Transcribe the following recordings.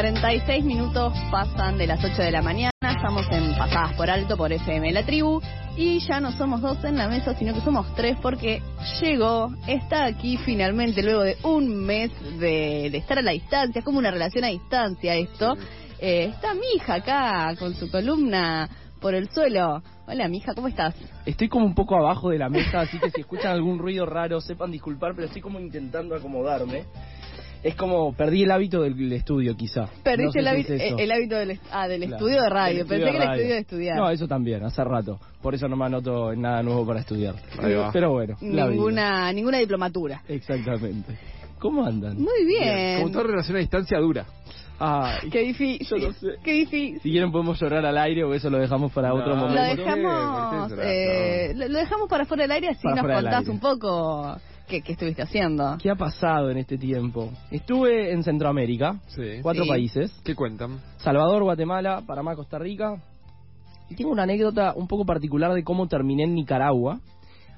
46 minutos pasan de las 8 de la mañana, estamos en Pasadas por Alto por FM La Tribu y ya no somos dos en la mesa, sino que somos tres porque llegó, está aquí finalmente luego de un mes de, estar a la distancia, es como una relación a distancia esto. Eh, está mi hija acá con su columna por el suelo. Hola, mija, ¿cómo estás? Estoy como un poco abajo de la mesa, así que si escuchan algún ruido raro, sepan disculpar, pero estoy como intentando acomodarme. Es como, perdí el hábito del, estudio, quizá. Perdiste el, hábito, el, hábito del, ah, del estudio de radio. Pensé que el estudio de estudiar. No, eso también, hace rato. Por eso no me anoto en nada nuevo para estudiar. Pero bueno, ninguna, ninguna diplomatura. Exactamente. ¿Cómo andan? Muy bien. Como toda relación a distancia dura. Ah, qué difícil. Yo no sé. Qué difícil. Si quieren podemos llorar al aire o eso lo dejamos para otro momento. Lo dejamos, eh, lo dejamos para fuera del aire así nos contás un poco ¿Qué, estuviste haciendo? ¿Qué ha pasado en este tiempo? Estuve en Centroamérica, cuatro países. ¿Qué cuentan? Salvador, Guatemala, Panamá, Costa Rica. Y tengo una anécdota un poco particular de cómo terminé en Nicaragua.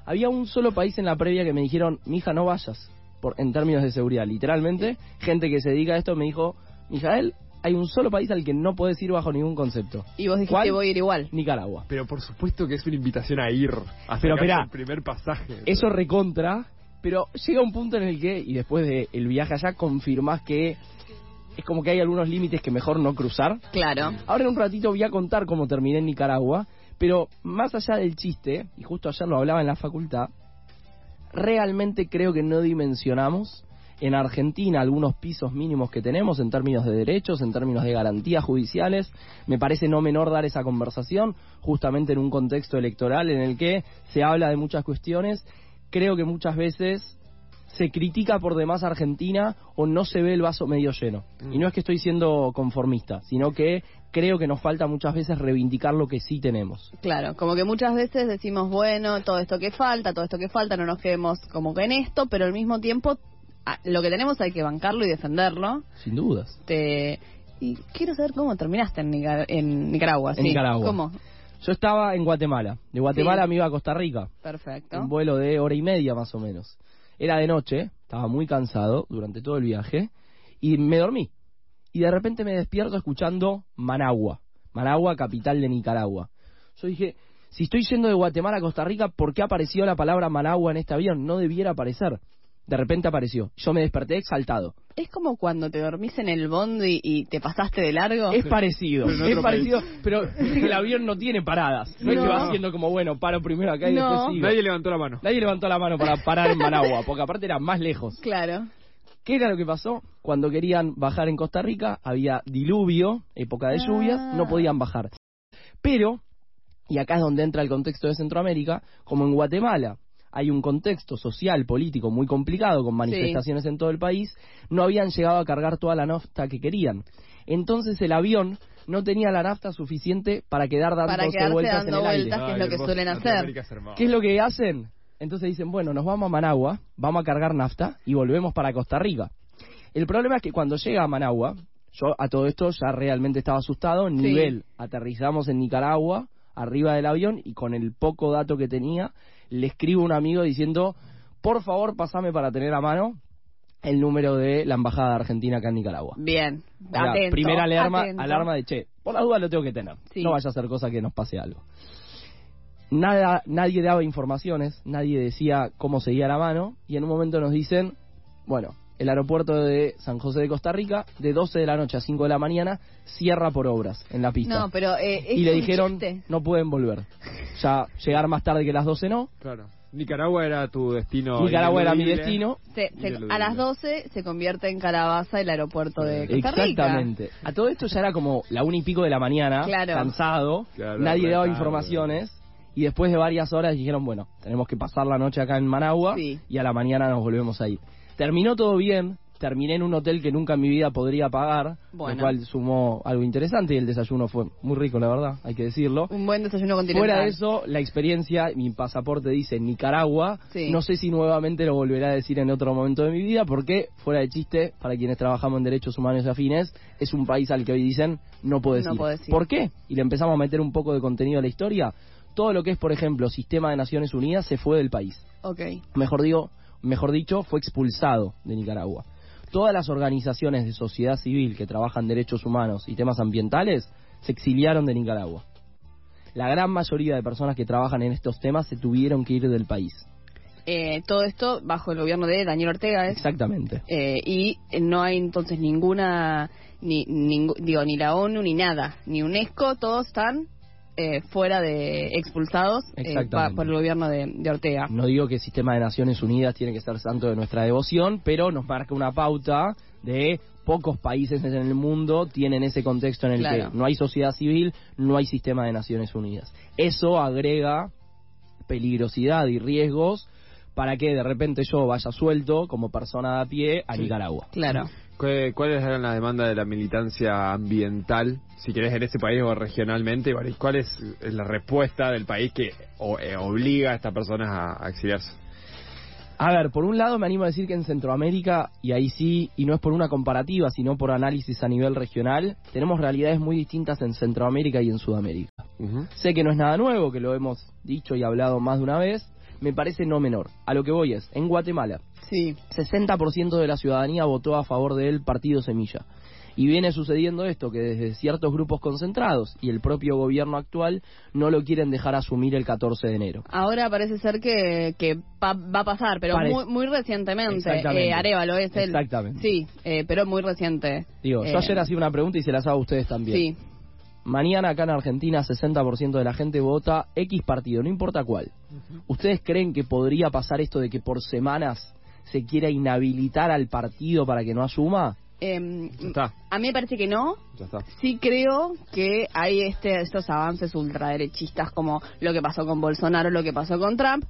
Había un solo país en la previa que me dijeron, mija, no vayas, por, en términos de seguridad. Literalmente, gente que se dedica a esto me dijo, Mijael, hay un solo país al que no puedes ir bajo ningún concepto. Y vos dijiste que voy a ir igual. Nicaragua. Pero por supuesto que es una invitación a ir. A Pero el primer pasaje. Eso recontra pero llega un punto en el que, y después del viaje allá, confirmas que es como que hay algunos límites que mejor no cruzar. Claro. Ahora en un ratito voy a contar cómo terminé en Nicaragua, pero más allá del chiste, y justo ayer lo hablaba en la facultad, realmente creo que no dimensionamos en Argentina algunos pisos mínimos que tenemos en términos de derechos, en términos de garantías judiciales. Me parece no menor dar esa conversación, justamente en un contexto electoral en el que se habla de muchas cuestiones creo que muchas veces se critica por demás a Argentina o no se ve el vaso medio lleno. Y no es que estoy siendo conformista, sino que creo que nos falta muchas veces reivindicar lo que sí tenemos. Claro, como que muchas veces decimos, bueno, todo esto que falta, todo esto que falta, no nos quedemos como que en esto, pero al mismo tiempo lo que tenemos hay que bancarlo y defenderlo. Sin dudas. Y quiero saber cómo terminaste en, Nicaragua. En Nicaragua. ¿Cómo? Yo estaba en Guatemala. De Guatemala me iba a Costa Rica. Perfecto. Un vuelo de hora y media más o menos. Era de noche, estaba muy cansado durante todo el viaje y me dormí. Y de repente me despierto escuchando Managua. Managua, capital de Nicaragua. Yo dije, si estoy yendo de Guatemala a Costa Rica, ¿por qué apareció la palabra Managua en este avión? No debiera aparecer. De repente apareció. Yo me desperté exaltado. Es como cuando te dormís en el bondi y te pasaste de largo. Es parecido, es parecido, pero el avión no tiene paradas. No, es que va haciendo como, bueno, paro primero acá y después sigo. Nadie levantó la mano. Nadie levantó la mano para parar en Managua, porque aparte era más lejos. Claro. ¿Qué era lo que pasó? Cuando querían bajar en Costa Rica, había diluvio, época de lluvias, ah. no podían bajar. Pero, y acá es donde entra el contexto de Centroamérica, como en Guatemala hay un contexto social, político muy complicado, con manifestaciones en todo el país, no habían llegado a cargar toda la nafta que querían. Entonces el avión no tenía la nafta suficiente para quedar dando vueltas en el aire. que es lo que suelen hacer. ¿Qué es lo que hacen? Entonces dicen, bueno, nos vamos a Managua, vamos a cargar nafta y volvemos para Costa Rica. El problema es que cuando llega a Managua, yo a todo esto ya realmente estaba asustado, nivel, aterrizamos en Nicaragua, arriba del avión y con el poco dato que tenía, le escribo a un amigo diciendo, por favor, pasame para tener a mano el número de la embajada de Argentina acá en Nicaragua. Bien, primera alarma, alarma de che, por la duda lo tengo que tener. No vaya a ser cosa que nos pase algo. Nada, nadie daba informaciones, nadie decía cómo seguía la mano, y en un momento nos dicen, bueno, el aeropuerto de San José de Costa Rica, de 12 de la noche a 5 de la mañana, cierra por obras en la pista. No, pero eh, y le dijeron, no pueden volver. Ya llegar más tarde que las 12 no. Claro. Nicaragua era tu destino. Nicaragua era mi destino. a las 12 se convierte en Calabaza el aeropuerto de Costa Rica. Exactamente. A todo esto ya era como la una y pico de la mañana, cansado, nadie daba informaciones. Y después de varias horas dijeron, bueno, tenemos que pasar la noche acá en Managua y a la mañana nos volvemos a ir. Terminó todo bien, terminé en un hotel que nunca en mi vida podría pagar, Bueno. lo cual sumó algo interesante y el desayuno fue muy rico, la verdad, hay que decirlo. Un buen desayuno continental. Fuera de eso, la experiencia, mi pasaporte dice Nicaragua. Sí. No sé si nuevamente lo volverá a decir en otro momento de mi vida, porque, fuera de chiste, para quienes trabajamos en derechos humanos y afines, es un país al que hoy dicen no puedes No ir. podés ir. ¿Por qué? Y le empezamos a meter un poco de contenido a la historia. Todo lo que es, por ejemplo, sistema de Naciones Unidas se fue del país. Ok. Mejor, digo, mejor dicho, fue expulsado de Nicaragua. Todas las organizaciones de sociedad civil que trabajan derechos humanos y temas ambientales se exiliaron de Nicaragua. La gran mayoría de personas que trabajan en estos temas se tuvieron que ir del país. Eh, todo esto bajo el gobierno de Daniel Ortega, ¿es? Exactamente. Eh, y no hay entonces ninguna, ni, digo, ni la ONU ni nada, ni UNESCO, todos están eh, fuera de expulsados eh, pa- por el gobierno de, de Ortega. No digo que el sistema de Naciones Unidas tiene que ser santo de nuestra devoción, pero nos marca una pauta de pocos países en el mundo tienen ese contexto en el Claro. que no hay sociedad civil, no hay sistema de Naciones Unidas. Eso agrega peligrosidad y riesgos para que de repente yo vaya suelto como persona de a pie a Nicaragua. Claro. ¿Cuál- ¿Cuáles eran la demanda de la militancia ambiental, si querés, en ese país o regionalmente? ¿Y ¿Cuál es la respuesta del país que o- eh, obliga a estas personas a, a exiliarse? A ver, por un lado me animo a decir que en Centroamérica, y ahí sí, y no es por una comparativa, sino por análisis a nivel regional, tenemos realidades muy distintas en Centroamérica y en Sudamérica. Sé que no es nada nuevo, que lo hemos dicho y hablado más de una vez, me parece no menor. A lo que voy es, en Guatemala, Sí. 60% de la ciudadanía votó a favor del partido Semilla. Y viene sucediendo esto, que desde ciertos grupos concentrados y el propio gobierno actual no lo quieren dejar asumir el 14 de enero. Ahora parece ser que, que pa- va a pasar, pero muy, muy recientemente. Eh, Arevalo es el. Exactamente. Sí, eh, pero muy reciente. Digo, Eh, yo ayer hacía una pregunta y se las hago a ustedes también. Sí, Mañana acá en Argentina 60% de la gente vota X partido, no importa cuál. ¿Ustedes creen que podría pasar esto de que por semanas se quiera inhabilitar al partido para que no asuma? Ya está, a mí me parece que no. ya está. Sí creo que hay este, estos avances ultraderechistas como lo que pasó con Bolsonaro, lo que pasó con Trump,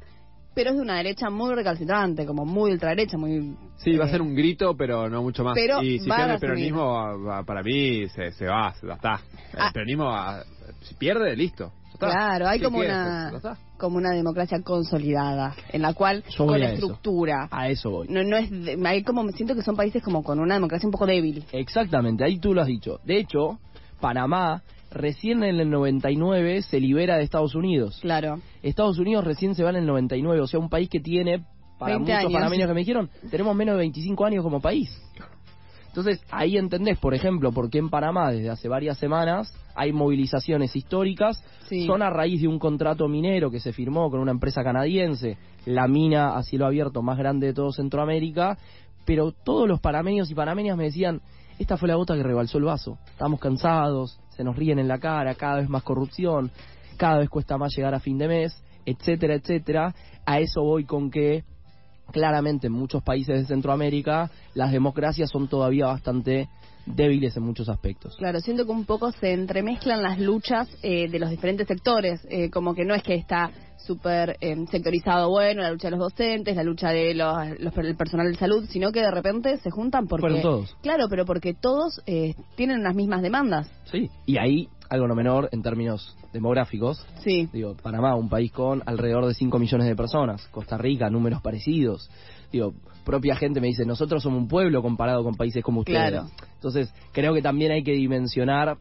pero es de una derecha muy recalcitrante, como muy ultraderecha, muy... Sí, va a eh, ser un grito, pero no mucho más. Pero y si pierde el peronismo, va- va- para mí se, se va, ya está. El Ah. peronismo, va- si pierde, listo. Está. Claro, hay ¿Qué como una está. como una democracia consolidada, en la cual Yo con a eso. estructura. A eso voy. No, no es, de- hay como siento que son países como con una democracia un poco débil. Exactamente, ahí tú lo has dicho. De hecho, Panamá recién en el 99 se libera de Estados Unidos. Claro. Estados Unidos recién se va en el 99, o sea, un país que tiene, para 20 muchos años. panameños que me dijeron, tenemos menos de 25 años como país. Entonces, ahí entendés, por ejemplo, por qué en Panamá desde hace varias semanas hay movilizaciones históricas, Sí. son a raíz de un contrato minero que se firmó con una empresa canadiense, la mina a cielo abierto más grande de todo Centroamérica, pero todos los panameños y panameñas me decían, esta fue la gota que rebalsó el vaso, estamos cansados, se nos ríen en la cara, cada vez más corrupción, cada vez cuesta más llegar a fin de mes, etcétera, etcétera. A eso voy con que claramente en muchos países de Centroamérica las democracias son todavía bastante débiles en muchos aspectos. Claro, siento que un poco se entremezclan las luchas eh, de los diferentes sectores, eh, como que no es que está súper eh, sectorizado, bueno, la lucha de los docentes, la lucha de los, los- el personal de salud, sino que de repente se juntan porque... Fueron todos. Claro, pero porque todos eh, tienen las mismas demandas. Sí. Y ahí, algo no menor en términos demográficos, Sí, Digo, Panamá, un país con alrededor de 5 millones de personas. Costa Rica, números parecidos. Digo, propia gente me dice, nosotros somos un pueblo comparado con países como ustedes. Claro. Entonces, creo que también hay que dimensionar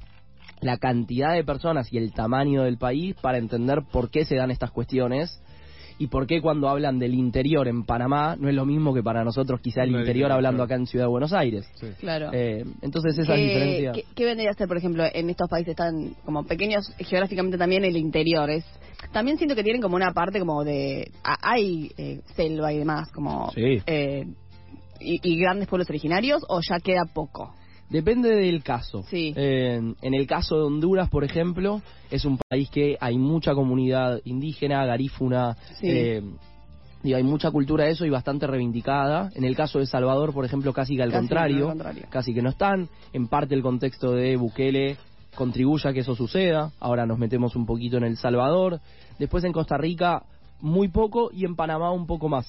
la cantidad de personas y el tamaño del país para entender por qué se dan estas cuestiones y por qué cuando hablan del interior en Panamá no es lo mismo que para nosotros quizá el interior hablando acá en Ciudad de Buenos Aires. Sí. claro. Eh, entonces esa ¿Qué, diferencia... qué- qué vendría a ser, por ejemplo, en estos países tan como pequeños geográficamente también el interior? Es, también siento que tienen como una parte como de... a- hay eh, selva y demás, como... Sí. eh, y, y grandes pueblos originarios, o ya queda poco? Depende del caso. Sí. Eh, en el caso de Honduras, por ejemplo, es un país que hay mucha comunidad indígena, garífuna, Sí. eh, digo, hay mucha cultura de eso y bastante reivindicada. En el caso de Salvador, por ejemplo, casi que al Casi contrario, al contrario. casi que no están. En parte el contexto de Bukele contribuye a que eso suceda. Ahora nos metemos un poquito en El Salvador. Después en Costa Rica, muy poco y en Panamá un poco más.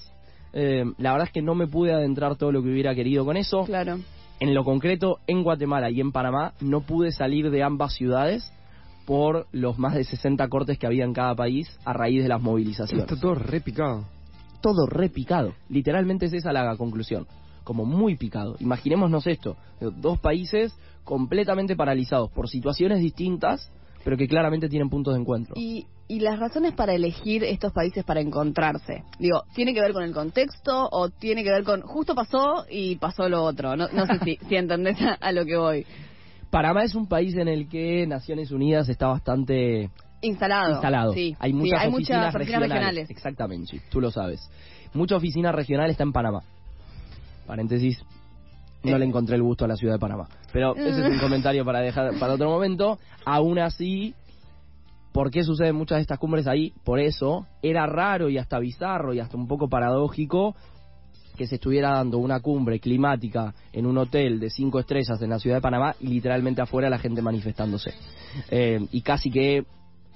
Eh, la verdad es que no me pude adentrar todo lo que hubiera querido con eso. Claro. En lo concreto, en Guatemala y en Panamá no pude salir de ambas ciudades por los más de 60 cortes que había en cada país a raíz de las movilizaciones. Está todo repicado. Todo repicado. Literalmente es esa la conclusión. Como muy picado. Imaginémonos esto. Dos países completamente paralizados por situaciones distintas, pero que claramente tienen puntos de encuentro. Y, y las razones para elegir estos países para encontrarse. Digo, ¿tiene que ver con el contexto o tiene que ver con justo pasó y pasó lo otro? No, no sé si, si entendés a, a lo que voy. Panamá es un país en el que Naciones Unidas está bastante Instalado. instalado. Sí, Hay sí, muchas hay oficinas, muchas oficinas regionales. Exactamente, tú lo sabes. Mucha oficina regional está en Panamá. Paréntesis, no Eh. le encontré el gusto a la ciudad de Panamá. Pero ese es un comentario para dejar para otro momento. Aún así, ¿por qué suceden muchas de estas cumbres ahí? Por eso era raro y hasta bizarro y hasta un poco paradójico que se estuviera dando una cumbre climática en un hotel de cinco estrellas en la ciudad de Panamá y literalmente afuera la gente manifestándose. Eh, y casi que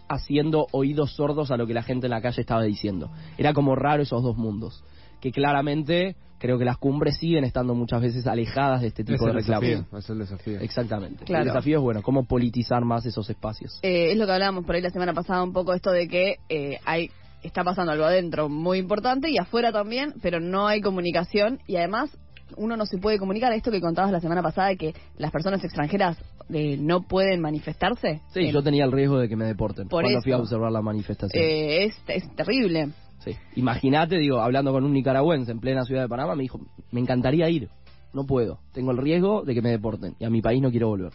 haciendo oídos sordos a lo que la gente en la calle estaba diciendo. Era como raro esos dos mundos. Que claramente creo que las cumbres siguen estando muchas veces alejadas de este Es tipo de reclamos. desafío. Es el desafío. Exactamente. Claro. El desafío es bueno, cómo politizar más esos espacios. Eh, es lo que hablábamos por ahí la semana pasada un poco esto de que eh, hay está pasando algo adentro muy importante y afuera también, pero no hay comunicación y además uno no se puede comunicar. Esto que contabas la semana pasada de que las personas extranjeras eh, no pueden manifestarse. Sí, Eh, yo tenía el riesgo de que me deporten Por cuando eso. fui a observar la manifestación. eh, es, es terrible. Sí. Imagínate, digo, hablando con un nicaragüense en plena ciudad de Panamá, me dijo, me encantaría ir, no puedo, tengo el riesgo de que me deporten y a mi país no quiero volver.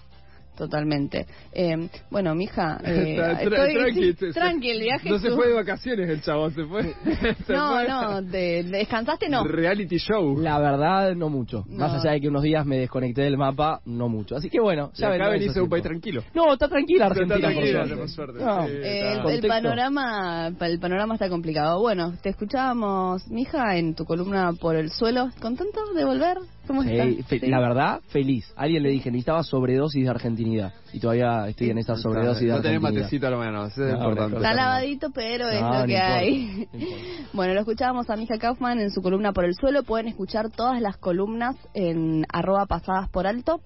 Totalmente. Eh, bueno, mija, eh, Está tra- estoy, tranqui, sí, se- tranqui, el viaje No se fue de vacaciones el chabón, se fue. se No, fue no, de- descansaste no. Reality show. La verdad, no mucho. No. Más allá de que unos días me desconecté del mapa, no mucho. Así que bueno, ya acá venís a un país tranquilo. No, está tranquila Está Argentina, por tranquila, suerte. por suerte. No. Sí, Eh, está. el, el panorama el panorama está complicado. Bueno, te escuchábamos, mija, en tu columna por el suelo. ¿Contento de volver? ¿Cómo Sí, estás? fe- Sí. La verdad, feliz. A alguien le dije, necesitaba sobredosis de argentinidad. Y todavía estoy en esa sobredosis de No tenés argentinidad. matecito a la mano, eso es No, importante. Está lavadito, pero es No, lo que importa, hay. Bueno, lo escuchábamos a Mija Kaufman en su columna por el suelo. Pueden escuchar todas las columnas en arroba pasadas por alto.